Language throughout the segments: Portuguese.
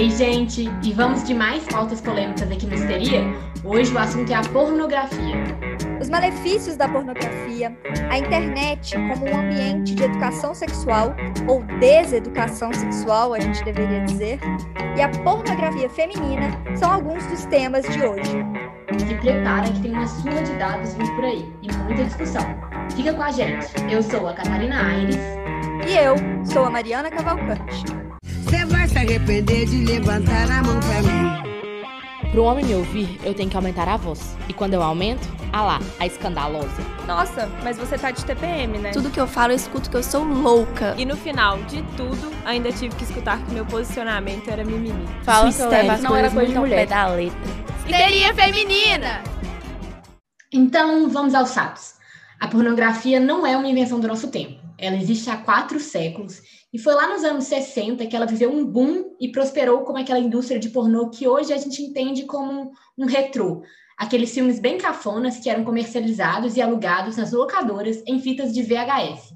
Ei, gente, e vamos de mais pautas polêmicas aqui no Histeria? Hoje o assunto é a pornografia. Os malefícios da pornografia, a internet como um ambiente de educação sexual, ou deseducação sexual, a gente deveria dizer, e a pornografia feminina são alguns dos temas de hoje. Se prepara que tem uma surra de dados vindo por aí e muita discussão. Fica com a gente. Eu sou a Catarina Aires. E eu sou a Mariana Cavalcante. Arrepender de levantar a mão pra mim. Para um homem me ouvir, eu tenho que aumentar a voz. E quando eu aumento, ah lá, a escandalosa. Nossa, mas você tá de TPM, né? Tudo que eu falo, eu escuto que eu sou louca. E no final de tudo, ainda tive que escutar que meu posicionamento era mimimi. Fala que eu levo as não era coisa de mulher. da letra. Histeria feminina! Então, vamos aos fatos. A pornografia não é uma invenção do nosso tempo. Ela existe há quatro séculos e foi lá nos anos 60 que ela viveu um boom e prosperou como aquela indústria de pornô que hoje a gente entende como um retrô. Aqueles filmes bem cafonas que eram comercializados e alugados nas locadoras em fitas de VHS.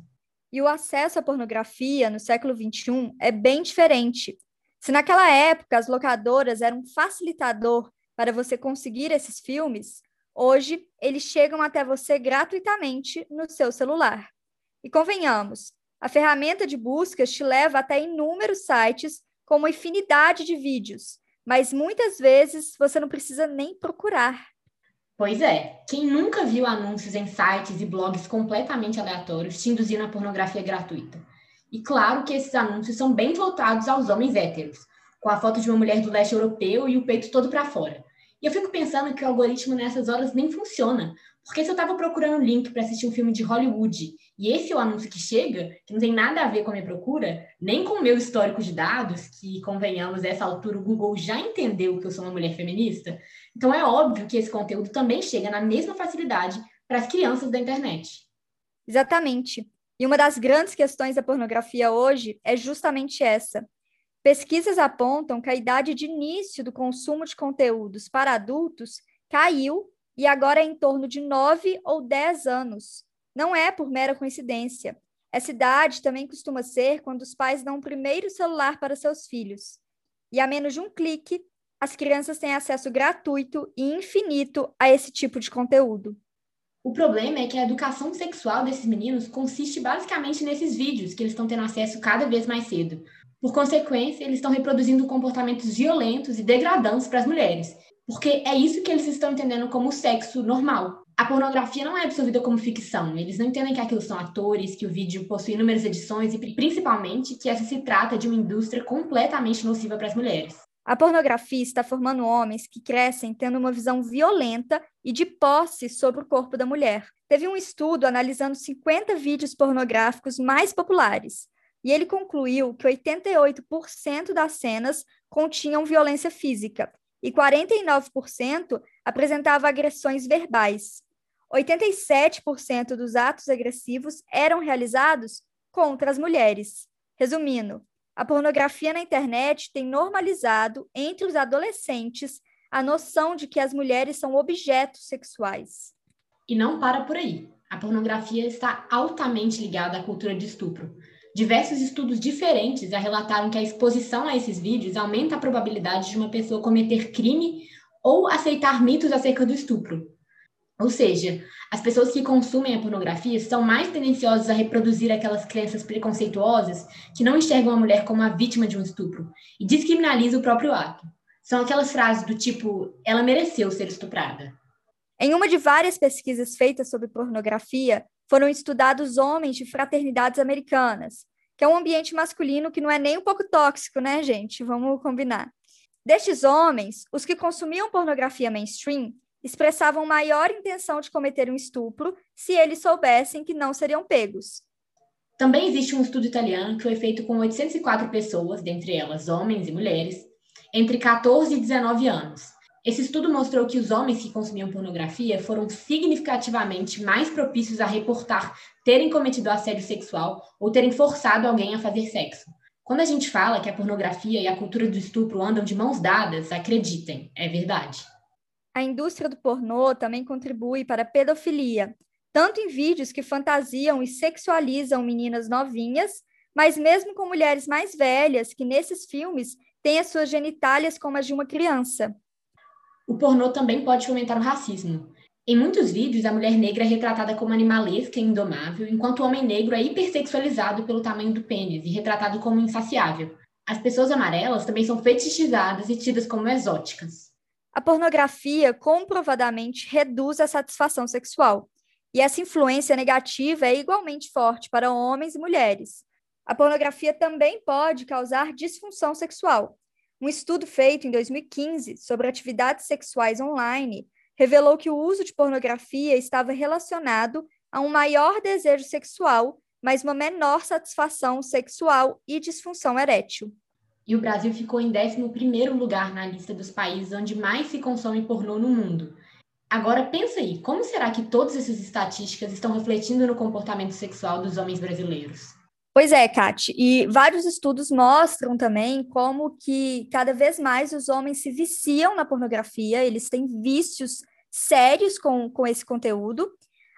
E o acesso à pornografia no século XXI é bem diferente. Se naquela época as locadoras eram um facilitador para você conseguir esses filmes, hoje eles chegam até você gratuitamente no seu celular. E convenhamos, a ferramenta de buscas te leva até inúmeros sites com uma infinidade de vídeos, mas muitas vezes você não precisa nem procurar. Pois é, quem nunca viu anúncios em sites e blogs completamente aleatórios te induzindo a pornografia gratuita? E claro que esses anúncios são bem voltados aos homens héteros, com a foto de uma mulher do leste europeu e o peito todo para fora. E eu fico pensando que o algoritmo nessas horas nem funciona, porque se eu estava procurando link para assistir um filme de Hollywood e esse é o anúncio que chega, que não tem nada a ver com a minha procura, nem com o meu histórico de dados, que convenhamos, essa altura o Google já entendeu que eu sou uma mulher feminista, então é óbvio que esse conteúdo também chega na mesma facilidade para as crianças da internet. Exatamente. E uma das grandes questões da pornografia hoje é justamente essa. Pesquisas apontam que a idade de início do consumo de conteúdos para adultos caiu e agora é em torno de 9 ou 10 anos. Não é por mera coincidência. Essa idade também costuma ser quando os pais dão o primeiro celular para seus filhos. E a menos de um clique, as crianças têm acesso gratuito e infinito a esse tipo de conteúdo. O problema é que a educação sexual desses meninos consiste basicamente nesses vídeos que eles estão tendo acesso cada vez mais cedo. Por consequência, eles estão reproduzindo comportamentos violentos e degradantes para as mulheres, porque é isso que eles estão entendendo como sexo normal. A pornografia não é absorvida como ficção. Eles não entendem que aquilo são atores, que o vídeo possui inúmeras edições e, principalmente, que essa se trata de uma indústria completamente nociva para as mulheres. A pornografia está formando homens que crescem tendo uma visão violenta e de posse sobre o corpo da mulher. Teve um estudo analisando 50 vídeos pornográficos mais populares, e ele concluiu que 88% das cenas continham violência física e 49% apresentava agressões verbais. 87% dos atos agressivos eram realizados contra as mulheres. Resumindo, a pornografia na internet tem normalizado entre os adolescentes a noção de que as mulheres são objetos sexuais. E não para por aí. A pornografia está altamente ligada à cultura de estupro. Diversos estudos diferentes já relataram que a exposição a esses vídeos aumenta a probabilidade de uma pessoa cometer crime ou aceitar mitos acerca do estupro. Ou seja, as pessoas que consumem a pornografia são mais tendenciosas a reproduzir aquelas crenças preconceituosas que não enxergam a mulher como a vítima de um estupro e descriminalizam o próprio ato. São aquelas frases do tipo, ela mereceu ser estuprada. Em uma de várias pesquisas feitas sobre pornografia, foram estudados homens de fraternidades americanas, que é um ambiente masculino que não é nem um pouco tóxico, né, gente? Vamos combinar. Destes homens, os que consumiam pornografia mainstream expressavam maior intenção de cometer um estupro se eles soubessem que não seriam pegos. Também existe um estudo italiano que foi feito com 804 pessoas, dentre elas homens e mulheres, entre 14 e 19 anos. Esse estudo mostrou que os homens que consumiam pornografia foram significativamente mais propícios a reportar terem cometido assédio sexual ou terem forçado alguém a fazer sexo. Quando a gente fala que a pornografia e a cultura do estupro andam de mãos dadas, acreditem, é verdade. A indústria do pornô também contribui para a pedofilia, tanto em vídeos que fantasiam e sexualizam meninas novinhas, mas mesmo com mulheres mais velhas que nesses filmes tem as suas genitálias como as de uma criança. O pornô também pode fomentar o racismo. Em muitos vídeos, a mulher negra é retratada como animalesca e indomável, enquanto o homem negro é hipersexualizado pelo tamanho do pênis e retratado como insaciável. As pessoas amarelas também são fetichizadas e tidas como exóticas. A pornografia comprovadamente reduz a satisfação sexual, e essa influência negativa é igualmente forte para homens e mulheres. A pornografia também pode causar disfunção sexual. Um estudo feito em 2015 sobre atividades sexuais online revelou que o uso de pornografia estava relacionado a um maior desejo sexual, mas uma menor satisfação sexual e disfunção erétil. E o Brasil ficou em 11º lugar na lista dos países onde mais se consome pornô no mundo, Agora pensa aí, como será que todas essas estatísticas estão refletindo no comportamento sexual dos homens brasileiros? Pois é, Kate, e vários estudos mostram também como que cada vez mais os homens se viciam na pornografia, eles têm vícios sérios com, com esse conteúdo,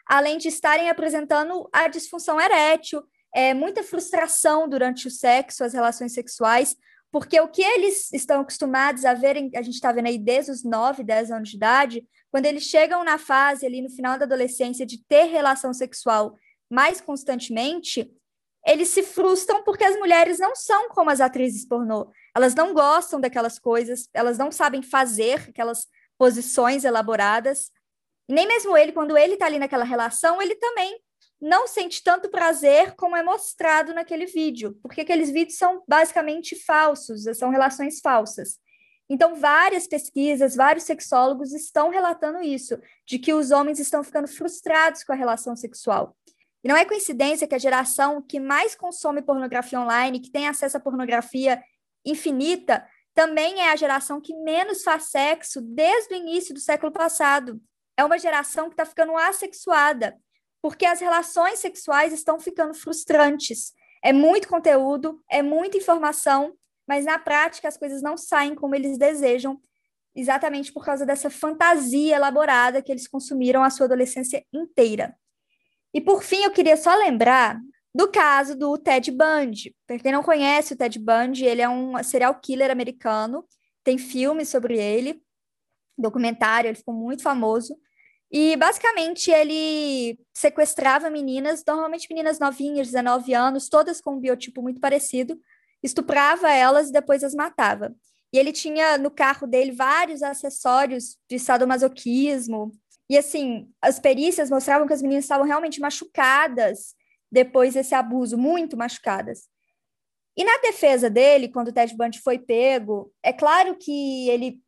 além de estarem apresentando a disfunção erétil, é, muita frustração durante o sexo, as relações sexuais, porque o que eles estão acostumados a verem, a gente está vendo aí desde os 9, 10 anos de idade, quando eles chegam na fase ali no final da adolescência de ter relação sexual mais constantemente, eles se frustram porque as mulheres não são como as atrizes pornô. Elas não gostam daquelas coisas, elas não sabem fazer aquelas posições elaboradas. Nem mesmo ele, quando ele está ali naquela relação, ele também não sente tanto prazer como é mostrado naquele vídeo, porque aqueles vídeos são basicamente falsos, são relações falsas. Então, várias pesquisas, vários sexólogos estão relatando isso, de que os homens estão ficando frustrados com a relação sexual. E não é coincidência que a geração que mais consome pornografia online, que tem acesso à pornografia infinita, também é a geração que menos faz sexo desde o início do século passado. É uma geração que está ficando assexuada, porque as relações sexuais estão ficando frustrantes. É muito conteúdo, é muita informação, mas na prática as coisas não saem como eles desejam, exatamente por causa dessa fantasia elaborada que eles consumiram a sua adolescência inteira. E por fim, eu queria só lembrar do caso do Ted Bundy. Para quem não conhece o Ted Bundy, ele é um serial killer americano, tem filmes sobre ele, documentário, ele ficou muito famoso. E basicamente ele sequestrava meninas, normalmente meninas novinhas, 19 anos, todas com um biotipo muito parecido, estuprava elas e depois as matava. E ele tinha no carro dele vários acessórios de sadomasoquismo. E assim, as perícias mostravam que as meninas estavam realmente machucadas depois desse abuso, muito machucadas. E na defesa dele, quando o Ted Bundy foi pego, é claro que ele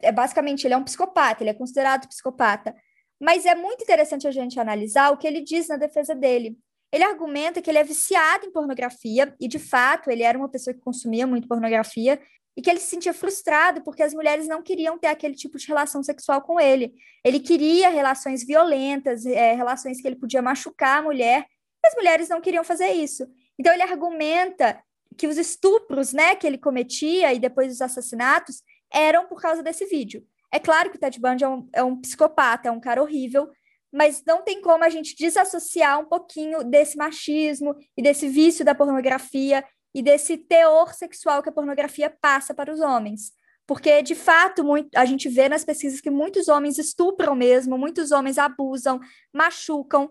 é basicamente ele é um psicopata, ele é considerado psicopata. Mas é muito interessante a gente analisar o que ele diz na defesa dele. Ele argumenta que ele é viciado em pornografia, e de fato ele era uma pessoa que consumia muito pornografia, e que ele se sentia frustrado porque as mulheres não queriam ter aquele tipo de relação sexual com ele. Ele queria relações violentas, é, relações que ele podia machucar a mulher, e as mulheres não queriam fazer isso. Então ele argumenta que os estupros né, que ele cometia e depois os assassinatos eram por causa desse vídeo. É claro que o Ted Bundy é um, é um psicopata, é um cara horrível, mas não tem como a gente desassociar um pouquinho desse machismo e desse vício da pornografia e desse teor sexual que a pornografia passa para os homens. Porque, de fato, muito, a gente vê nas pesquisas que muitos homens estupram mesmo, muitos homens abusam, machucam,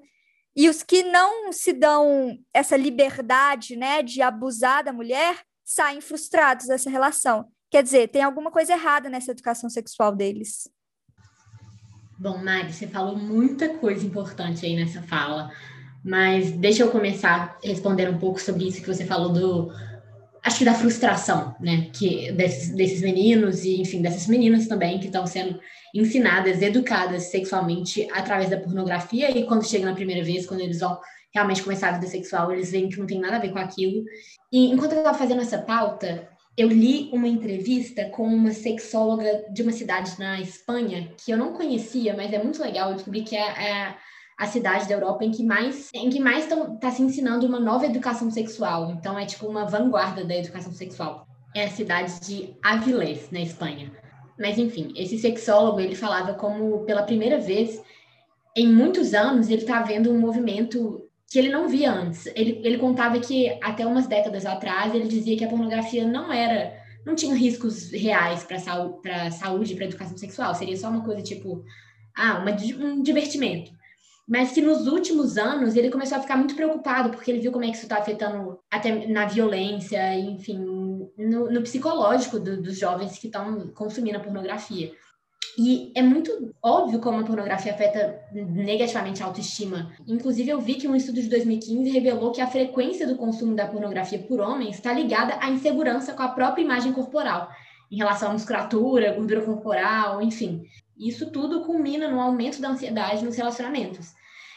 e os que não se dão essa liberdade né, de abusar da mulher saem frustrados dessa relação. Quer dizer, tem alguma coisa errada nessa educação sexual deles. Bom, Mari, você falou muita coisa importante aí nessa fala, mas deixa eu começar a responder um pouco sobre isso que você falou do. Acho que da frustração, né? Que desses, desses meninos e, enfim, dessas meninas também que estão sendo ensinadas, educadas sexualmente através da pornografia e quando chegam na primeira vez, quando eles vão realmente começar a vida sexual, eles veem que não tem nada a ver com aquilo. E enquanto eu estava fazendo essa pauta, eu li uma entrevista com uma sexóloga de uma cidade na Espanha que eu não conhecia, mas é muito legal. Eu descobri que é, é a cidade da Europa em que mais em que mais está se ensinando uma nova educação sexual. Então é tipo uma vanguarda da educação sexual. É a cidade de Avilés, na Espanha. Mas enfim, esse sexólogo ele falava como pela primeira vez em muitos anos ele está vendo um movimento que ele não via antes. Ele, ele contava que até umas décadas atrás ele dizia que a pornografia não era não tinham riscos reais para saúde, para educação sexual. Seria só uma coisa tipo, ah, uma, um divertimento. Mas que nos últimos anos ele começou a ficar muito preocupado, porque ele viu como é que isso está afetando até na violência, enfim, no, no psicológico do, dos jovens que estão consumindo a pornografia. E é muito óbvio como a pornografia afeta negativamente a autoestima. Inclusive, eu vi que um estudo de 2015 revelou que a frequência do consumo da pornografia por homens está ligada à insegurança com a própria imagem corporal, em relação à musculatura, gordura corporal, enfim. Isso tudo culmina no aumento da ansiedade nos relacionamentos.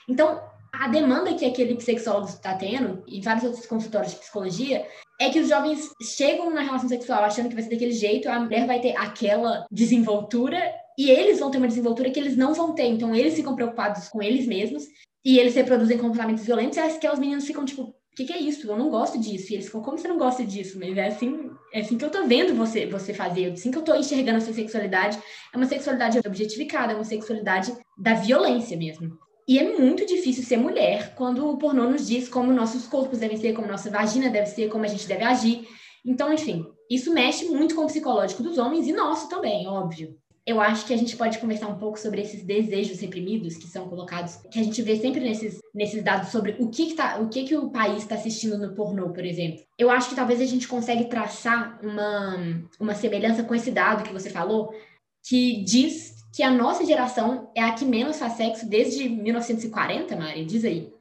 Então, a demanda que aquele sexólogo está tendo, e vários outros consultórios de psicologia, é que os jovens chegam na relação sexual achando que vai ser daquele jeito, a mulher vai ter aquela desenvoltura e eles vão ter uma desenvoltura que eles não vão ter. Então, eles ficam preocupados com eles mesmos e eles reproduzem comportamentos violentos e aquelas meninas ficam tipo, que, que, é isso? Eu não gosto disso. E eles ficam, como você não gosta disso? Mas é assim, é assim que eu tô vendo você, você fazer, é assim que eu tô enxergando a sua sexualidade. É uma sexualidade objetificada, é uma sexualidade da violência mesmo. E é muito difícil ser mulher quando o pornô nos diz como nossos corpos devem ser, como nossa vagina deve ser, como a gente deve agir. Então, enfim, isso mexe muito com o psicológico dos homens e nosso também, óbvio. Eu acho que a gente pode conversar um pouco sobre esses desejos reprimidos que são colocados, que a gente vê sempre nesses, nesses dados sobre o que, que, tá, o, que, que o país está assistindo no pornô, por exemplo. Eu acho que talvez a gente consegue traçar uma, uma semelhança com esse dado que você falou, que diz que a nossa geração é a que menos faz sexo desde 1940, Mari? Diz aí.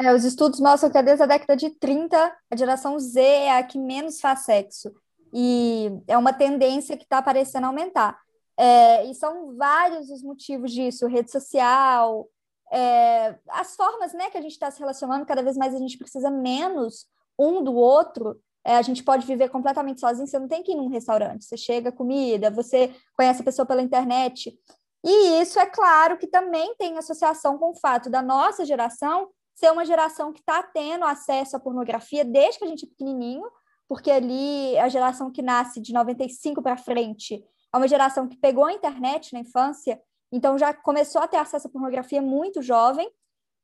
É, os estudos mostram que desde a década de 30, a geração Z é a que menos faz sexo. E é uma tendência que está parecendo aumentar. É, e são vários os motivos disso: rede social, é, as formas né, que a gente está se relacionando, cada vez mais a gente precisa menos um do outro. É, a gente pode viver completamente sozinho, você não tem que ir num restaurante, você chega comida, você conhece a pessoa pela internet. E isso é claro que também tem associação com o fato da nossa geração ser uma geração que está tendo acesso à pornografia desde que a gente é pequenininho, porque ali a geração que nasce de 95 para frente é uma geração que pegou a internet na infância, então já começou a ter acesso à pornografia muito jovem,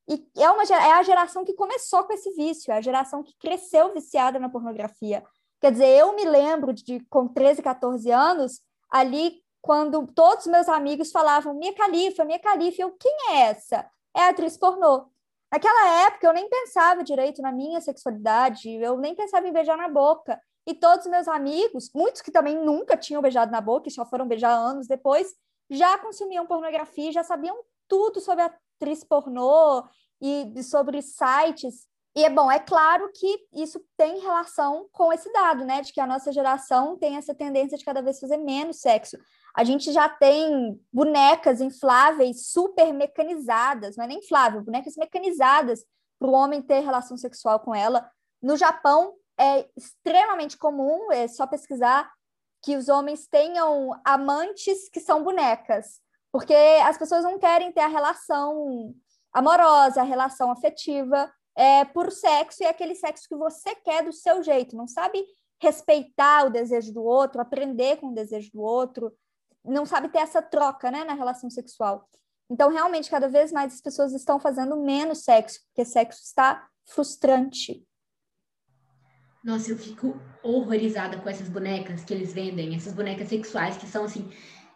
e é, uma, é a geração que começou com esse vício, é a geração que cresceu viciada na pornografia. Quer dizer, eu me lembro de, com 13, 14 anos, ali quando todos os meus amigos falavam Minha Califa, Minha Califa, eu, quem é essa? É atriz pornô. Naquela época, eu nem pensava direito na minha sexualidade, eu nem pensava em beijar na boca. E todos os meus amigos, muitos que também nunca tinham beijado na boca e só foram beijar anos depois, já consumiam pornografia, já sabiam tudo sobre atriz pornô e sobre sites. E é bom, é claro que isso tem relação com esse dado, né? De que a nossa geração tem essa tendência de cada vez fazer menos sexo. A gente já tem bonecas infláveis super mecanizadas, não é nem inflável, bonecas mecanizadas para o homem ter relação sexual com ela. No Japão é extremamente comum, é só pesquisar que os homens tenham amantes que são bonecas. Porque as pessoas não querem ter a relação amorosa, a relação afetiva é, por sexo, e é aquele sexo que você quer do seu jeito, não sabe respeitar o desejo do outro, aprender com o desejo do outro, não sabe ter essa troca né, na relação sexual. Então, realmente, cada vez mais as pessoas estão fazendo menos sexo, porque sexo está frustrante. Nossa, eu fico horrorizada com essas bonecas que eles vendem, essas bonecas sexuais que são assim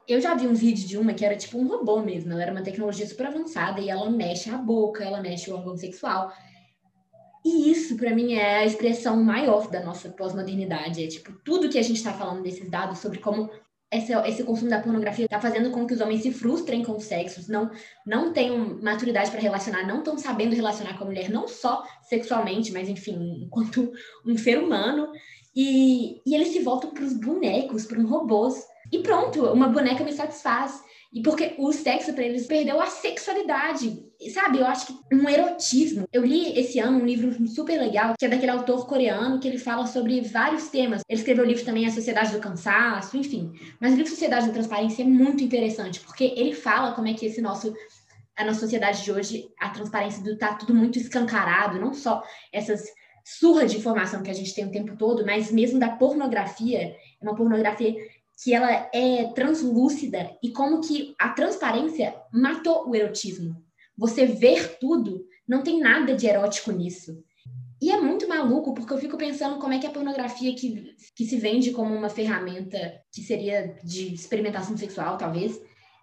eu já vi um vídeo de uma que era tipo um robô mesmo, ela era uma tecnologia super avançada e ela mexe a boca, ela mexe o órgão sexual. E isso, para mim, é a expressão maior da nossa pós-modernidade. É tipo, tudo que a gente está falando desses dados sobre como esse, esse consumo da pornografia está fazendo com que os homens se frustrem com os sexos, não, não tenham maturidade para relacionar, não estão sabendo relacionar com a mulher, não só sexualmente, mas enfim, enquanto um ser humano. E, e eles se voltam para os bonecos, para os robôs e pronto, uma boneca me satisfaz. E porque o sexo para eles perdeu a sexualidade, sabe? Eu acho que um erotismo. Eu li esse ano um livro super legal, que é daquele autor coreano, que ele fala sobre vários temas. Ele escreveu o livro também A Sociedade do Cansaço, enfim. Mas o livro Sociedade da Transparência é muito interessante, porque ele fala como é que esse nosso a nossa sociedade de hoje, a transparência do tá tudo muito escancarado, não só essas surras de informação que a gente tem o tempo todo, mas mesmo da pornografia, é uma pornografia que ela é translúcida e como que a transparência matou o erotismo. Você ver tudo, não tem nada de erótico nisso. E é muito maluco, porque eu fico pensando como é que a pornografia que, que se vende como uma ferramenta que seria de experimentação sexual, talvez,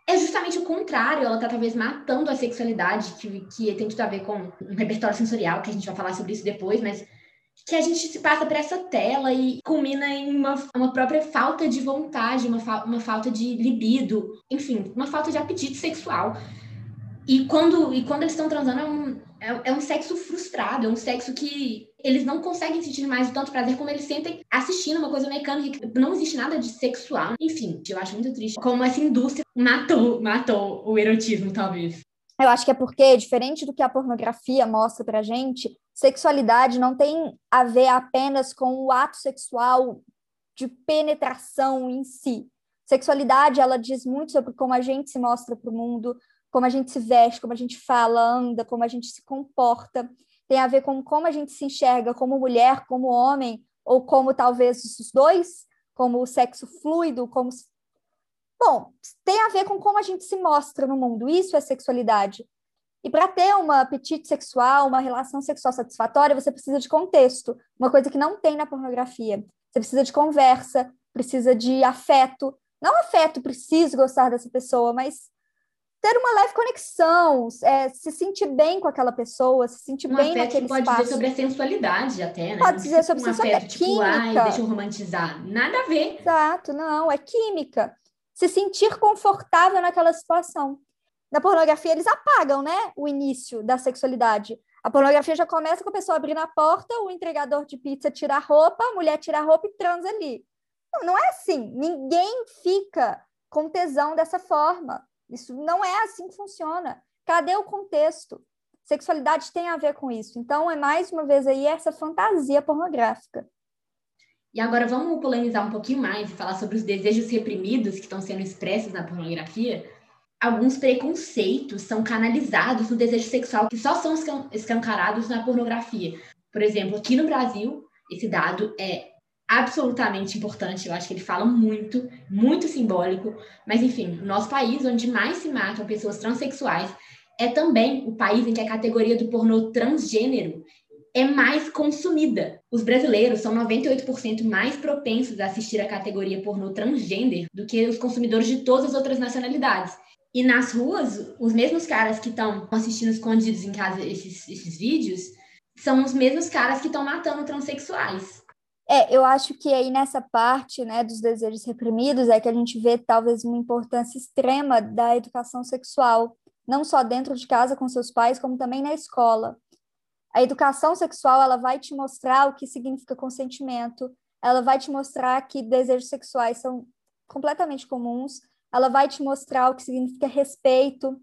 é justamente o contrário. Ela tá talvez matando a sexualidade, que, que tem tudo a ver com um repertório sensorial, que a gente vai falar sobre isso depois, mas que a gente se passa por essa tela e culmina em uma, uma própria falta de vontade, uma, fa uma falta de libido, enfim, uma falta de apetite sexual. E quando, e quando eles estão transando, é um, é, é, um sexo frustrado, é um sexo que eles não conseguem sentir mais o tanto prazer como eles sentem assistindo uma coisa mecânica. Não existe nada de sexual. Enfim, eu acho muito triste como essa indústria matou, matou o erotismo, talvez. Eu acho que é porque, diferente do que a pornografia mostra pra gente, sexualidade não tem a ver apenas com o ato sexual de penetração em si. Sexualidade, ela diz muito sobre como a gente se mostra para o mundo, como a gente se veste, como a gente fala, anda, como a gente se comporta. Tem a ver com como a gente se enxerga como mulher, como homem, ou como talvez os dois, como o sexo fluido, como. Bom, tem a ver com como a gente se mostra no mundo. Isso é sexualidade. E para ter um apetite sexual, uma relação sexual satisfatória, você precisa de contexto, uma coisa que não tem na pornografia. Você precisa de conversa, precisa de afeto. Não afeto, preciso gostar dessa pessoa, mas ter uma leve conexão, é, se sentir bem com aquela pessoa, se sentir um bem naquele pode espaço. dizer sobre a sensualidade até, né? Pode dizer sobre um sensualidade, afeto, tipo, química. Ai, deixa eu romantizar. Nada a ver. Exato, não, é química. Se sentir confortável naquela situação. Na pornografia, eles apagam, né, o início da sexualidade. A pornografia já começa com a pessoa abrindo a porta, o entregador de pizza tira a roupa, a mulher tira a roupa e transa ali. Não, não é assim. Ninguém fica com tesão dessa forma. Isso não é assim que funciona. Cadê o contexto? Sexualidade tem a ver com isso. Então, é mais uma vez aí essa fantasia pornográfica. E agora vamos polemizar um pouquinho mais e falar sobre os desejos reprimidos que estão sendo expressos na pornografia. Alguns preconceitos são canalizados no desejo sexual que só são escancarados na pornografia. Por exemplo, aqui no Brasil, esse dado é absolutamente importante. Eu acho que ele fala muito, muito simbólico. Mas, enfim, o nosso país, onde mais se matam pessoas transexuais, é também o país em que a categoria do pornô transgênero é mais consumida. Os brasileiros são 98% mais propensos a assistir a categoria pornô transgênero do que os consumidores de todas as outras nacionalidades. E nas ruas, os mesmos caras que estão assistindo escondidos em casa esses, esses vídeos são os mesmos caras que estão matando transexuais. É, eu acho que aí nessa parte, né, dos desejos reprimidos é que a gente vê talvez uma importância extrema da educação sexual, não só dentro de casa com seus pais, como também na escola. A educação sexual, ela vai te mostrar o que significa consentimento, ela vai te mostrar que desejos sexuais são completamente comuns, ela vai te mostrar o que significa respeito,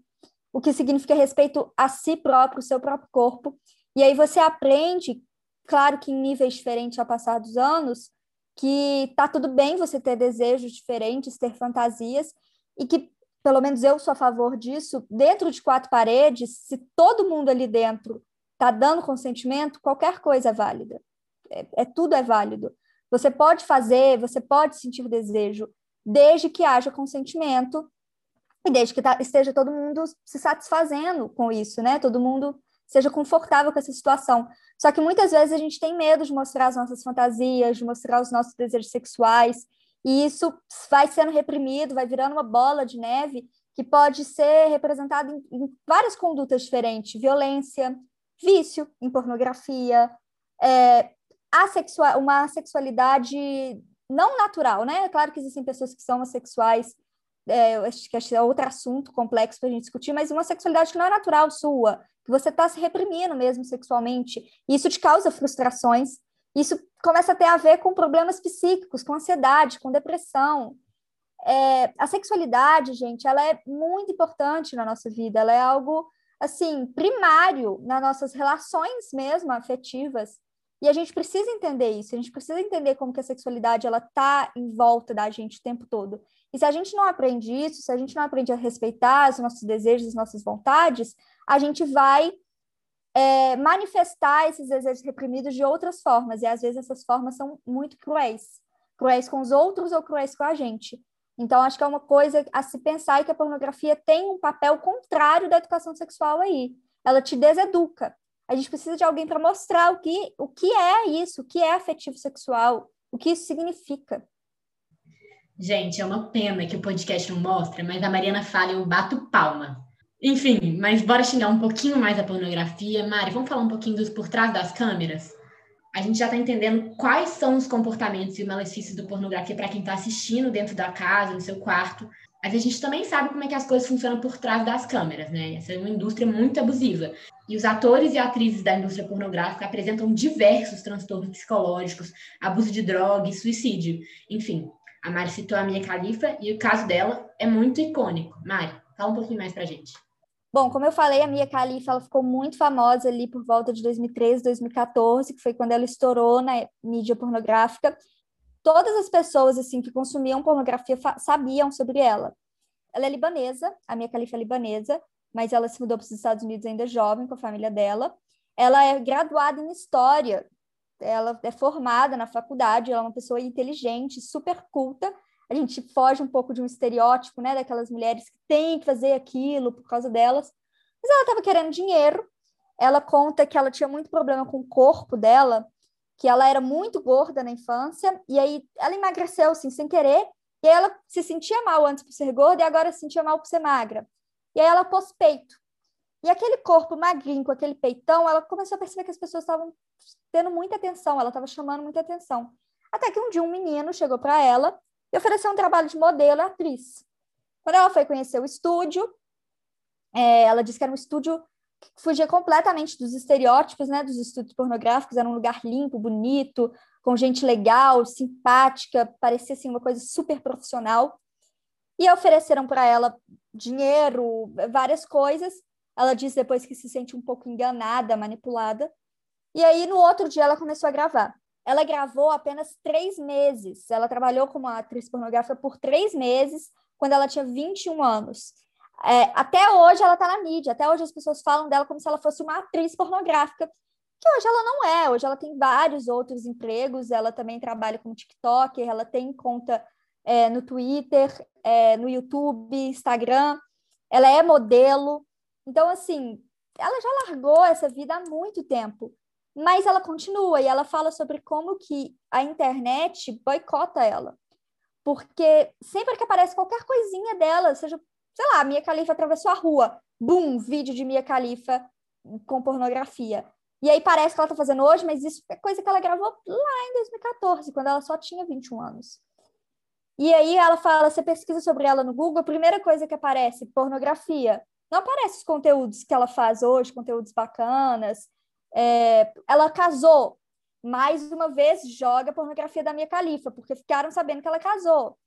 o que significa respeito a si próprio, o seu próprio corpo. E aí você aprende claro que em níveis diferentes ao passar dos anos, que tá tudo bem você ter desejos diferentes, ter fantasias, e que, pelo menos eu sou a favor disso, dentro de quatro paredes, se todo mundo ali dentro tá dando consentimento, qualquer coisa é válida. É, é tudo é válido. Você pode fazer, você pode sentir desejo, desde que haja consentimento e desde que tá, esteja todo mundo se satisfazendo com isso, né? Todo mundo seja confortável com essa situação. Só que muitas vezes a gente tem medo de mostrar as nossas fantasias, de mostrar os nossos desejos sexuais, e isso vai sendo reprimido, vai virando uma bola de neve que pode ser representado em, em várias condutas diferentes: violência, vício em pornografia, é, assexual, uma sexualidade não natural, né? Claro que existem pessoas que são assexuais, é, acho que é outro assunto complexo para a gente discutir, mas uma sexualidade que não é natural sua, que você está se reprimindo mesmo sexualmente, isso te causa frustrações, isso começa a ter a ver com problemas psíquicos, com ansiedade, com depressão. É, a sexualidade, gente, ela é muito importante na nossa vida, ela é algo, assim, primário nas nossas relações mesmo afetivas, e a gente precisa entender isso, a gente precisa entender como que a sexualidade ela tá em volta da gente o tempo todo. E se a gente não aprende isso, se a gente não aprende a respeitar os nossos desejos, as nossas vontades, a gente vai é, manifestar esses desejos reprimidos de outras formas, e às vezes essas formas são muito cruéis cruéis com os outros ou cruéis com a gente. Então, acho que é uma coisa a se pensar e que a pornografia tem um papel contrário da educação sexual aí. Ela te deseduca. A gente precisa de alguém para mostrar o que, o que é isso, o que é afetivo sexual, o que isso significa. Gente, é uma pena que o podcast não mostra, mas a Mariana fala e eu bato palma. Enfim, mas bora xingar um pouquinho mais a pornografia. Mari, vamos falar um pouquinho dos por trás das câmeras? A gente já está entendendo quais são os comportamentos e malefícios da pornografia para quem está assistindo dentro da casa, no seu quarto. Mas a gente também sabe como é que as coisas funcionam por trás das câmeras, né? Essa é uma indústria muito abusiva. E os atores e atrizes da indústria pornográfica apresentam diversos transtornos psicológicos, abuso de droga e suicídio. Enfim, a Mari citou a Mia Khalifa e o caso dela é muito icônico. Mari, fala um pouquinho mais pra gente. Bom, como eu falei, a Mia Khalifa ela ficou muito famosa ali por volta de 2013, 2014, que foi quando ela estourou na mídia pornográfica. Todas as pessoas assim que consumiam pornografia sabiam sobre ela. Ela é libanesa, a Mia Khalifa é libanesa, mas ela se mudou para os Estados Unidos ainda jovem com a família dela. Ela é graduada em história ela é formada na faculdade, ela é uma pessoa inteligente, super culta. A gente foge um pouco de um estereótipo, né, daquelas mulheres que têm que fazer aquilo por causa delas. Mas ela estava querendo dinheiro. Ela conta que ela tinha muito problema com o corpo dela, que ela era muito gorda na infância, e aí ela emagreceu assim, sem querer, e ela se sentia mal antes por ser gorda e agora se sentia mal por ser magra. E aí ela pôs peito. E aquele corpo magrinho, com aquele peitão, ela começou a perceber que as pessoas estavam tendo muita atenção, ela estava chamando muita atenção. Até que um dia um menino chegou para ela e ofereceu um trabalho de modelo e atriz. Quando ela foi conhecer o estúdio, é, ela disse que era um estúdio que fugia completamente dos estereótipos, né, dos estúdios pornográficos, era um lugar limpo, bonito, com gente legal, simpática, parecia assim uma coisa super profissional. E ofereceram para ela dinheiro, várias coisas, ela diz depois que se sente um pouco enganada, manipulada. E aí, no outro dia, ela começou a gravar. Ela gravou apenas três meses. Ela trabalhou como atriz pornográfica por três meses, quando ela tinha 21 anos. É, até hoje ela está na mídia, até hoje as pessoas falam dela como se ela fosse uma atriz pornográfica, que hoje ela não é. Hoje ela tem vários outros empregos, ela também trabalha como TikTok, ela tem conta é, no Twitter, é, no YouTube, Instagram, ela é modelo, então, assim, ela já largou essa vida há muito tempo, mas ela continua e ela fala sobre como que a internet boicota ela. Porque sempre que aparece qualquer coisinha dela, seja, sei lá, Mia Khalifa atravessou a rua, bum, vídeo de Mia Khalifa com pornografia. E aí parece que ela está fazendo hoje, mas isso é coisa que ela gravou lá em 2014, quando ela só tinha 21 anos. E aí ela fala, você pesquisa sobre ela no Google, a primeira coisa que aparece, pornografia não aparece os conteúdos que ela faz hoje, conteúdos bacanas. É, ela casou, mais uma vez joga a pornografia da minha califa, porque ficaram sabendo que ela casou.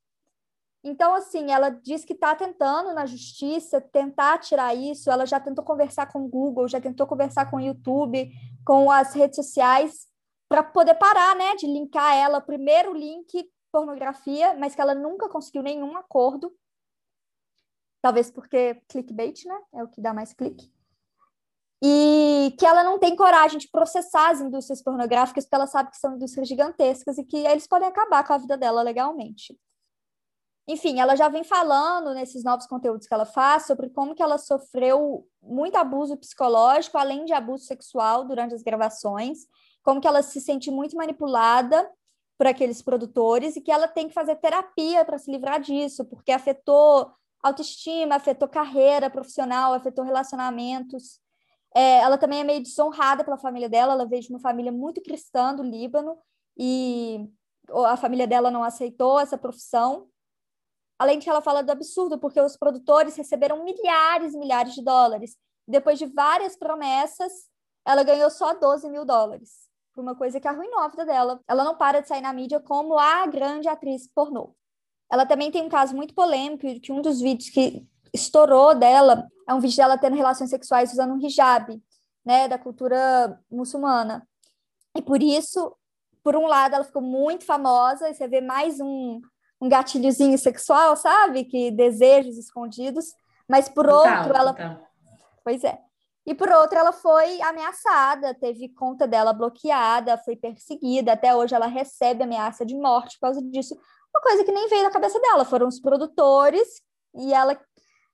Então, assim, ela diz que está tentando na justiça tentar tirar isso. Ela já tentou conversar com o Google, já tentou conversar com o YouTube, com as redes sociais, para poder parar, né, de linkar ela. Primeiro link pornografia, mas que ela nunca conseguiu nenhum acordo. Talvez porque clickbait, né? É o que dá mais clique. E que ela não tem coragem de processar as indústrias pornográficas, porque ela sabe que são indústrias gigantescas e que eles podem acabar com a vida dela legalmente. Enfim, ela já vem falando nesses novos conteúdos que ela faz sobre como que ela sofreu muito abuso psicológico, além de abuso sexual durante as gravações, como que ela se sente muito manipulada por aqueles produtores e que ela tem que fazer terapia para se livrar disso, porque afetou autoestima, afetou carreira profissional, afetou relacionamentos. É, ela também é meio desonrada pela família dela, ela veio de uma família muito cristã do Líbano e a família dela não aceitou essa profissão. Além de que ela fala do absurdo, porque os produtores receberam milhares e milhares de dólares. Depois de várias promessas, ela ganhou só 12 mil dólares. Por uma coisa que arruinou a vida dela. Ela não para de sair na mídia como a grande atriz pornô. Ela também tem um caso muito polêmico, que um dos vídeos que estourou dela é um vídeo dela tendo relações sexuais usando um hijab, né, da cultura muçulmana. E por isso, por um lado, ela ficou muito famosa, e você vê mais um, um gatilhozinho sexual, sabe? Que desejos escondidos, mas por outro, ela. Total. Pois é. E por outro, ela foi ameaçada, teve conta dela bloqueada, foi perseguida. Até hoje ela recebe ameaça de morte por causa disso, uma coisa que nem veio na cabeça dela, foram os produtores e ela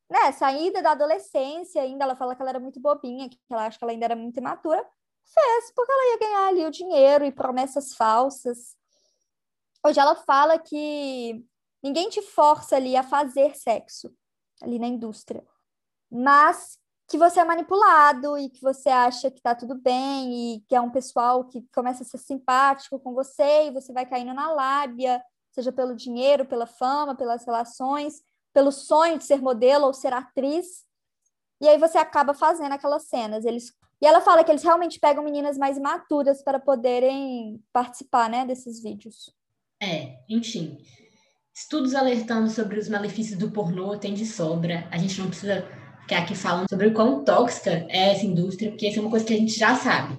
né, saída da adolescência ainda, ela fala que ela era muito bobinha, que ela acha que ela ainda era muito imatura, fez porque ela ia ganhar ali o dinheiro e promessas falsas. Hoje ela fala que ninguém te força ali a fazer sexo ali na indústria, mas que você é manipulado e que você acha que tá tudo bem e que é um pessoal que começa a ser simpático com você e você vai caindo na lábia, seja pelo dinheiro, pela fama, pelas relações, pelo sonho de ser modelo ou ser atriz. E aí você acaba fazendo aquelas cenas. Eles e ela fala que eles realmente pegam meninas mais imaturas para poderem participar, né, desses vídeos. É, enfim. Estudos alertando sobre os malefícios do pornô tem de sobra. A gente não precisa ficar aqui falando sobre o quão tóxica é essa indústria, porque isso é uma coisa que a gente já sabe.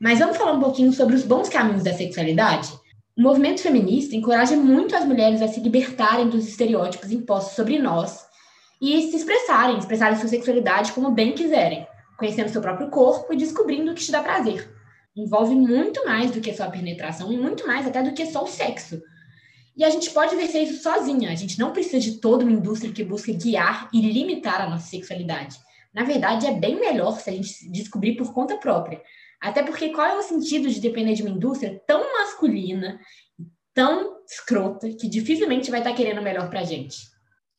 Mas vamos falar um pouquinho sobre os bons caminhos da sexualidade? O movimento feminista encoraja muito as mulheres a se libertarem dos estereótipos impostos sobre nós e se expressarem, expressarem sua sexualidade como bem quiserem, conhecendo seu próprio corpo e descobrindo o que te dá prazer. Envolve muito mais do que só a penetração e muito mais até do que só o sexo. E a gente pode vencer isso sozinha. A gente não precisa de toda uma indústria que busca guiar e limitar a nossa sexualidade. Na verdade, é bem melhor se a gente descobrir por conta própria. Até porque qual é o sentido de depender de uma indústria tão masculina, tão escrota, que dificilmente vai estar querendo o melhor pra gente?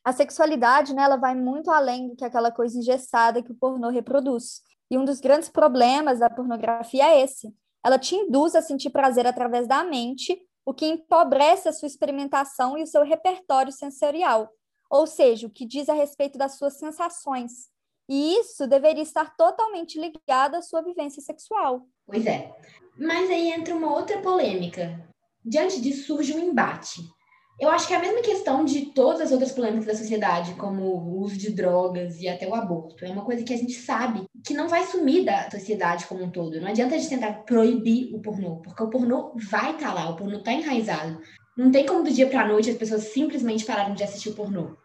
A sexualidade, né, ela vai muito além do que aquela coisa engessada que o pornô reproduz. E um dos grandes problemas da pornografia é esse. Ela te induz a sentir prazer através da mente o que empobrece a sua experimentação e o seu repertório sensorial, ou seja, o que diz a respeito das suas sensações. E isso deveria estar totalmente ligado à sua vivência sexual. Pois é. Mas aí entra uma outra polêmica. Diante disso surge um embate. Eu acho que é a mesma questão de todas as outras polêmicas da sociedade, como o uso de drogas e até o aborto. É uma coisa que a gente sabe que não vai sumir da sociedade como um todo. Não adianta a gente tentar proibir o pornô, porque o pornô vai estar tá lá, o pornô está enraizado. Não tem como do dia para a noite as pessoas simplesmente pararem de assistir o pornô.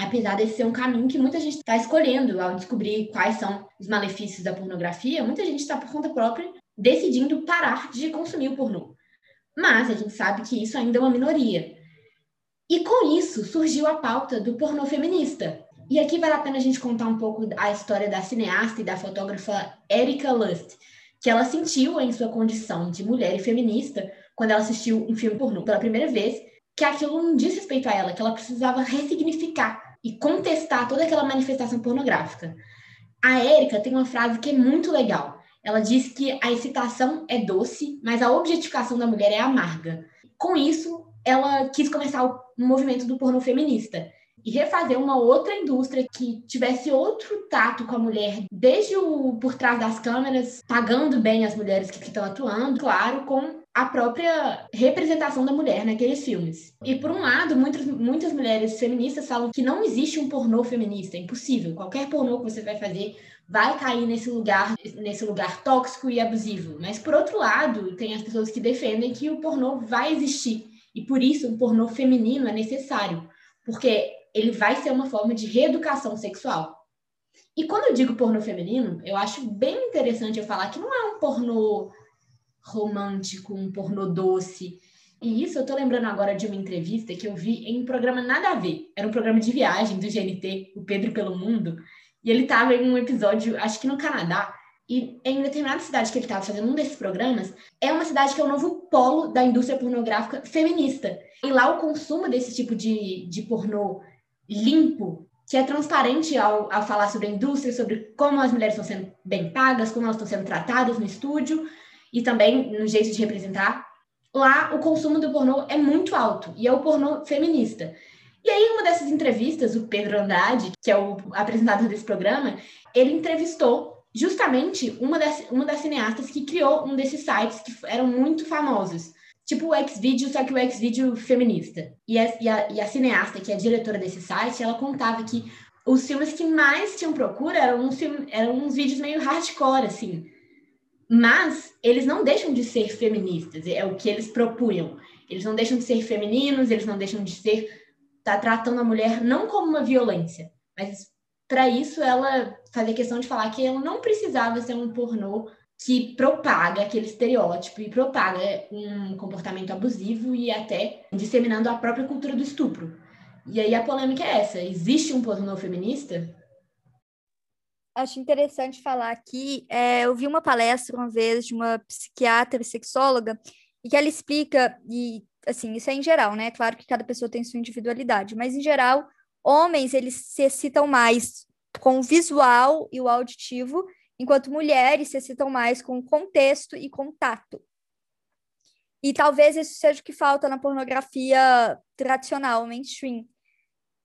Apesar desse ser um caminho que muita gente está escolhendo ao descobrir quais são os malefícios da pornografia, muita gente está por conta própria decidindo parar de consumir o pornô. Mas a gente sabe que isso ainda é uma minoria. E com isso surgiu a pauta do pornô feminista. E aqui vale a pena a gente contar um pouco a história da cineasta e da fotógrafa Erika Lust, que ela sentiu em sua condição de mulher e feminista quando ela assistiu um filme pornô pela primeira vez, que aquilo não diz respeito a ela, que ela precisava ressignificar e contestar toda aquela manifestação pornográfica. A Érica tem uma frase que é muito legal. Ela diz que a excitação é doce, mas a objetificação da mulher é amarga. Com isso, ela quis começar o movimento do pornô feminista e refazer uma outra indústria que tivesse outro tato com a mulher, desde o por trás das câmeras, pagando bem as mulheres que estão atuando, claro, com a própria representação da mulher naqueles filmes. E por um lado, muitas, muitas mulheres feministas falam que não existe um pornô feminista, é impossível. Qualquer pornô que você vai fazer vai cair nesse lugar, nesse lugar tóxico e abusivo. Mas por outro lado, tem as pessoas que defendem que o pornô vai existir e por isso o pornô feminino é necessário, porque ele vai ser uma forma de reeducação sexual. E quando eu digo pornô feminino, eu acho bem interessante eu falar que não é um pornô romântico, um pornô doce. E isso eu tô lembrando agora de uma entrevista que eu vi em um programa nada a ver. Era um programa de viagem do GNT, o Pedro pelo Mundo. E ele tava em um episódio, acho que no Canadá, e em determinada cidade que ele estava fazendo um desses programas, é uma cidade que é o novo polo da indústria pornográfica feminista. E lá o consumo desse tipo de, de pornô limpo, que é transparente ao, ao falar sobre a indústria, sobre como as mulheres estão sendo bem pagas, como elas estão sendo tratadas no estúdio e também no jeito de representar. Lá o consumo do pornô é muito alto e é o pornô feminista. E aí, uma dessas entrevistas, o Pedro Andrade, que é o apresentador desse programa, ele entrevistou justamente uma das, uma das cineastas que criou um desses sites que eram muito famosos. Tipo o Xvideo, só que o Xvideo feminista. E a, e, a, e a cineasta, que é a diretora desse site, ela contava que os filmes que mais tinham procura eram uns, eram uns vídeos meio hardcore, assim. Mas eles não deixam de ser feministas, é o que eles propunham. Eles não deixam de ser femininos, eles não deixam de ser tá tratando a mulher não como uma violência, mas para isso ela fazia questão de falar que ela não precisava ser um pornô que propaga aquele estereótipo e propaga um comportamento abusivo e até disseminando a própria cultura do estupro. E aí a polêmica é essa: existe um pornô feminista? Acho interessante falar aqui. É, eu vi uma palestra uma vez de uma psiquiatra e sexóloga e que ela explica, e assim, isso é em geral, né? Claro que cada pessoa tem sua individualidade, mas em geral, homens eles se excitam mais com o visual e o auditivo, enquanto mulheres se excitam mais com o contexto e contato. E talvez isso seja o que falta na pornografia tradicional, mainstream.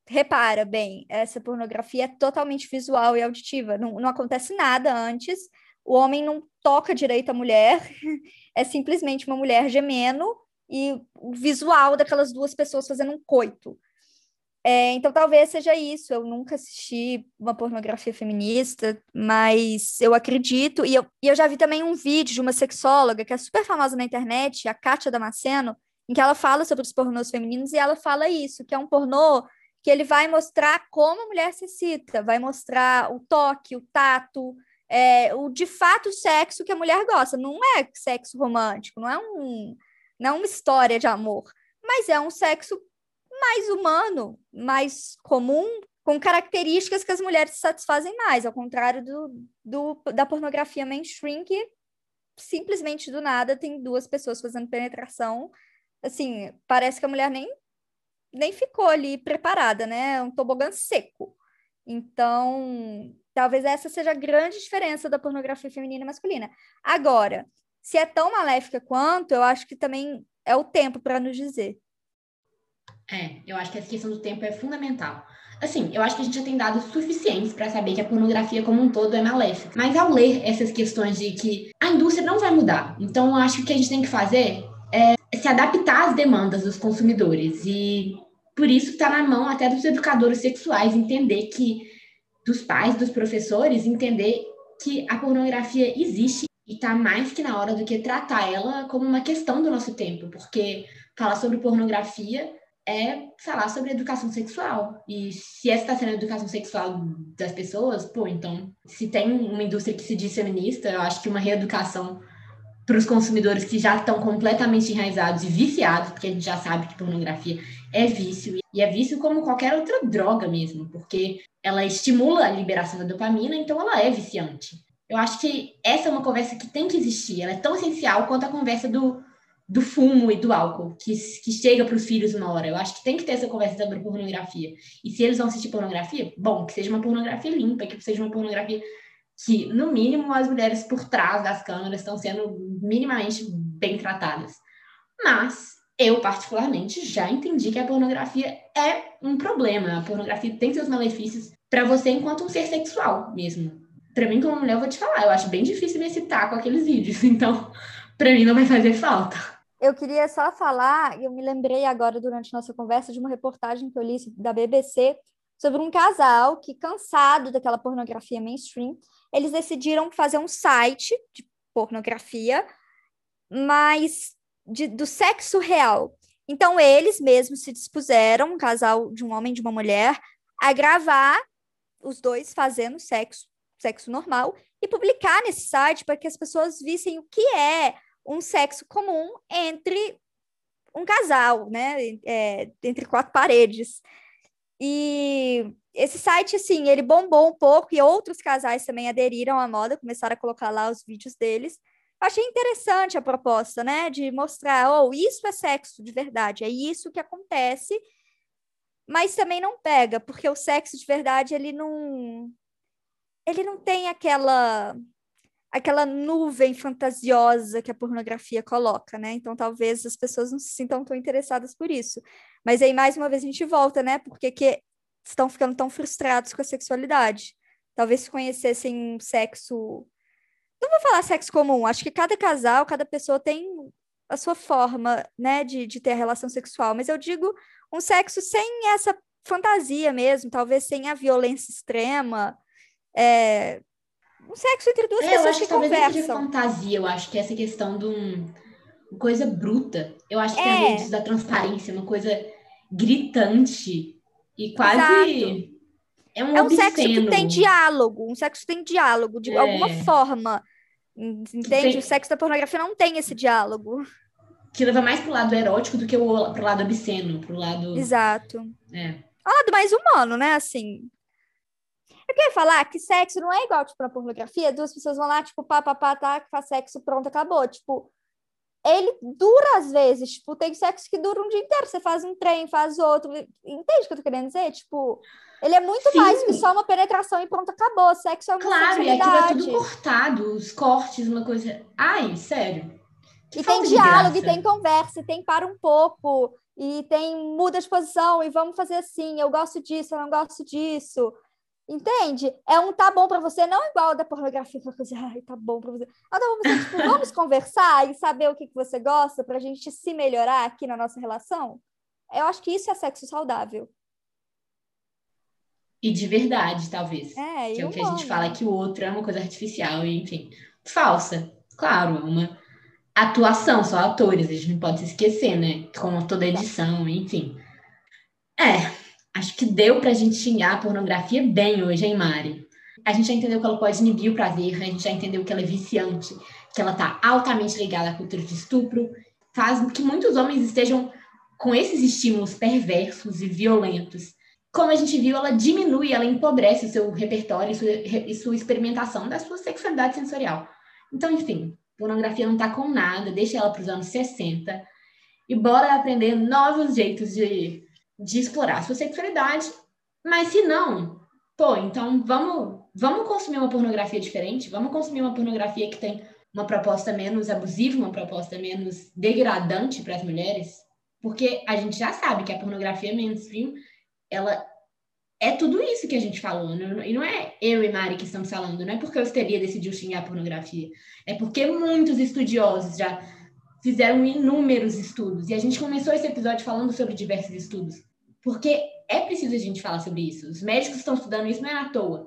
Repara bem, essa pornografia é totalmente visual e auditiva. Não, não acontece nada antes. O homem não toca direito a mulher. É simplesmente uma mulher gemendo e o visual daquelas duas pessoas fazendo um coito. É, então, talvez seja isso. Eu nunca assisti uma pornografia feminista, mas eu acredito. E eu, e eu já vi também um vídeo de uma sexóloga que é super famosa na internet, a Kátia Damasceno, em que ela fala sobre os pornôs femininos e ela fala isso, que é um pornô que ele vai mostrar como a mulher se excita, vai mostrar o toque, o tato, é, o de fato sexo que a mulher gosta. Não é sexo romântico, não é, um, não é uma história de amor, mas é um sexo mais humano, mais comum, com características que as mulheres satisfazem mais, ao contrário do, do, da pornografia mainstream, que simplesmente do nada tem duas pessoas fazendo penetração. Assim, parece que a mulher nem, nem ficou ali preparada, né? É um tobogã seco. Então, talvez essa seja a grande diferença da pornografia feminina e masculina. Agora, se é tão maléfica quanto, eu acho que também é o tempo para nos dizer. É, eu acho que essa questão do tempo é fundamental. Assim, eu acho que a gente já tem dados suficientes para saber que a pornografia como um todo é maléfica. Mas ao ler essas questões de que a indústria não vai mudar, então eu acho que o que a gente tem que fazer é se adaptar às demandas dos consumidores. E por isso está na mão até dos educadores sexuais entender que, dos pais, dos professores, entender que a pornografia existe e está mais que na hora do que tratar ela como uma questão do nosso tempo, porque falar sobre pornografia é falar sobre educação sexual. E se essa está sendo a educação sexual das pessoas, pô, então, se tem uma indústria que se diz feminista, eu acho que uma reeducação para os consumidores que já estão completamente enraizados e viciados, porque a gente já sabe que pornografia é vício, e é vício como qualquer outra droga mesmo, porque ela estimula a liberação da dopamina, então ela é viciante. Eu acho que essa é uma conversa que tem que existir, ela é tão essencial quanto a conversa do do fumo e do álcool que, que chega para os filhos uma hora. Eu acho que tem que ter essa conversa sobre pornografia. E se eles vão assistir pornografia, bom, que seja uma pornografia limpa, que seja uma pornografia que, no mínimo, as mulheres por trás das câmeras estão sendo minimamente bem tratadas. Mas eu, particularmente, já entendi que a pornografia é um problema. A pornografia tem seus malefícios para você enquanto um ser sexual mesmo. Para mim, como mulher, eu vou te falar, eu acho bem difícil me excitar com aqueles vídeos. Então, para mim, não vai fazer falta. Eu queria só falar, eu me lembrei agora durante nossa conversa de uma reportagem que eu li da BBC sobre um casal que, cansado daquela pornografia mainstream, eles decidiram fazer um site de pornografia, mas de, do sexo real. Então, eles mesmos se dispuseram, um casal de um homem e de uma mulher, a gravar os dois fazendo sexo, sexo normal, e publicar nesse site para que as pessoas vissem o que é um sexo comum entre um casal, né? É, entre quatro paredes. E esse site, assim, ele bombou um pouco e outros casais também aderiram à moda, começaram a colocar lá os vídeos deles. Achei interessante a proposta, né? De mostrar, oh, isso é sexo de verdade, é isso que acontece, mas também não pega, porque o sexo de verdade, ele não. Ele não tem aquela aquela nuvem fantasiosa que a pornografia coloca, né? Então talvez as pessoas não se sintam tão interessadas por isso. Mas aí mais uma vez a gente volta, né? Porque que estão ficando tão frustrados com a sexualidade. Talvez se conhecessem um sexo não vou falar sexo comum, acho que cada casal, cada pessoa tem a sua forma, né, de, de ter a relação sexual, mas eu digo um sexo sem essa fantasia mesmo, talvez sem a violência extrema, é, um sexo entre duas é, pessoas eu acho que, que talvez conversam. fantasia, eu acho que essa questão de um, uma coisa bruta. Eu acho que É. tem a ver disso da transparência, uma coisa gritante e quase Exato. é um É um sexo que tem diálogo, um sexo que tem diálogo, de É. alguma forma. Entende? tem- O sexo da pornografia não tem esse diálogo. que leva mais pro lado erótico do que o, pro lado obsceno, pro lado. Exato. É. Ao lado mais humano, né? Assim. Eu queria falar que sexo não é igual, tipo, na pornografia, duas pessoas vão lá, tipo, pá, pá, pá, tá, faz sexo, pronto, acabou. Tipo, ele dura às vezes, tipo, tem sexo que dura um dia inteiro. Você faz um trem, faz outro. Entende o que eu tô querendo dizer? Tipo, ele é muito Sim. mais que só uma penetração e pronto, acabou. Sexo é uma Claro, e aquilo é tudo cortado, os cortes, uma coisa. Ai, sério. Que E tem diálogo, e tem conversa, e tem para um pouco, e tem muda de posição, e vamos fazer assim, eu gosto disso, eu não gosto disso. Entende? É um tá bom pra você, não igual a da pornografia, que coisa, ai, tá bom pra você. Não, tá bom pra você, tipo, vamos conversar e saber o que, que você gosta pra gente se melhorar aqui na nossa relação? Eu acho que isso é sexo saudável. E de verdade, talvez. É, Que é o que a gente fala que o outro é uma coisa artificial e, enfim, falsa. Claro, é uma atuação, só atores, a gente não pode se esquecer, né? Com toda edição, enfim. É, acho que deu pra gente xingar a pornografia bem hoje, hein, Mari? A gente já entendeu que ela pode inibir o prazer, a gente já entendeu que ela é viciante, que ela tá altamente ligada à cultura de estupro, faz que muitos homens estejam com esses estímulos perversos e violentos como a gente viu, ela diminui, ela empobrece o seu repertório e sua, e sua experimentação da sua sexualidade sensorial. Então, enfim, pornografia não tá com nada, deixa ela para os anos 60 e bora aprender novos jeitos de, de explorar a sua sexualidade. Mas se não, pô, então vamos, vamos consumir uma pornografia diferente, vamos consumir uma pornografia que tem uma proposta menos abusiva, uma proposta menos degradante para as mulheres, porque a gente já sabe que a pornografia mainstream ela é tudo isso que a gente falou. né? E não é eu e Mari que estamos falando, não é porque a histeria decidiu xingar a pornografia. É porque muitos estudiosos já fizeram inúmeros estudos. E a gente começou esse episódio falando sobre diversos estudos. Porque é preciso a gente falar sobre isso. Os médicos estão estudando isso, não é à toa.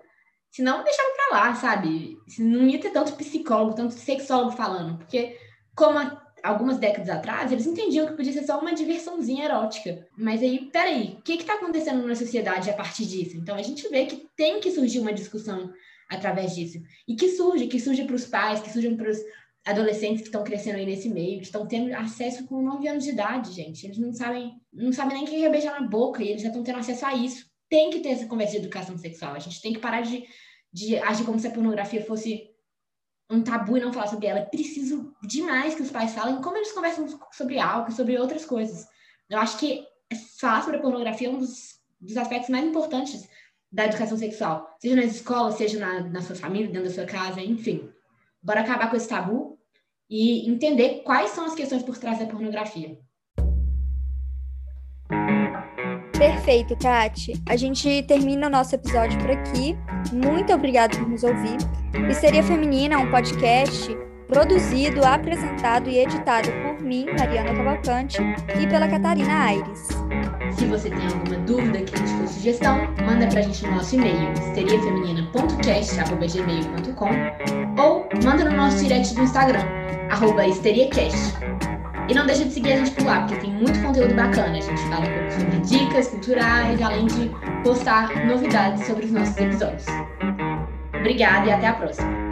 Senão, deixava pra lá, sabe? Não ia ter tanto psicólogo, tanto sexólogo falando. Porque, como a algumas décadas atrás, eles entendiam que podia ser só uma diversãozinha erótica. Mas aí, peraí, o que está acontecendo na sociedade a partir disso? Então a gente vê que tem que surgir uma discussão através disso. E que surge, que surge para os pais, que surge para os adolescentes que estão crescendo aí nesse meio, que estão tendo acesso com 9 anos de idade, gente. Eles não sabem, não sabem nem quem beijar na boca, e eles já estão tendo acesso a isso. Tem que ter essa conversa de educação sexual. A gente tem que parar de, de agir como se a pornografia fosse um tabu e não falar sobre ela. É preciso demais que os pais falem como eles conversam sobre álcool, sobre outras coisas. Eu acho que falar sobre a pornografia é um dos, dos aspectos mais importantes da educação sexual. Seja nas escolas, seja na, na sua família, dentro da sua casa, enfim. Bora acabar com esse tabu e entender quais são as questões por trás da pornografia. Perfeito, Tati. A gente termina o nosso episódio por aqui. Muito obrigada por nos ouvir. Histeria Feminina é um podcast produzido, apresentado e editado por mim, Mariana Cavalcante, e pela Catarina Aires. Se você tem alguma dúvida, crítica ou sugestão, manda pra gente no nosso e-mail, histeriafeminina.cast.gmail.com ou manda no nosso direct do Instagram, arroba histeriacast. E não deixa de seguir a gente por lá, porque tem muito conteúdo bacana. A gente fala um pouco sobre dicas culturais, além de postar novidades sobre os nossos episódios. Obrigada e até a próxima!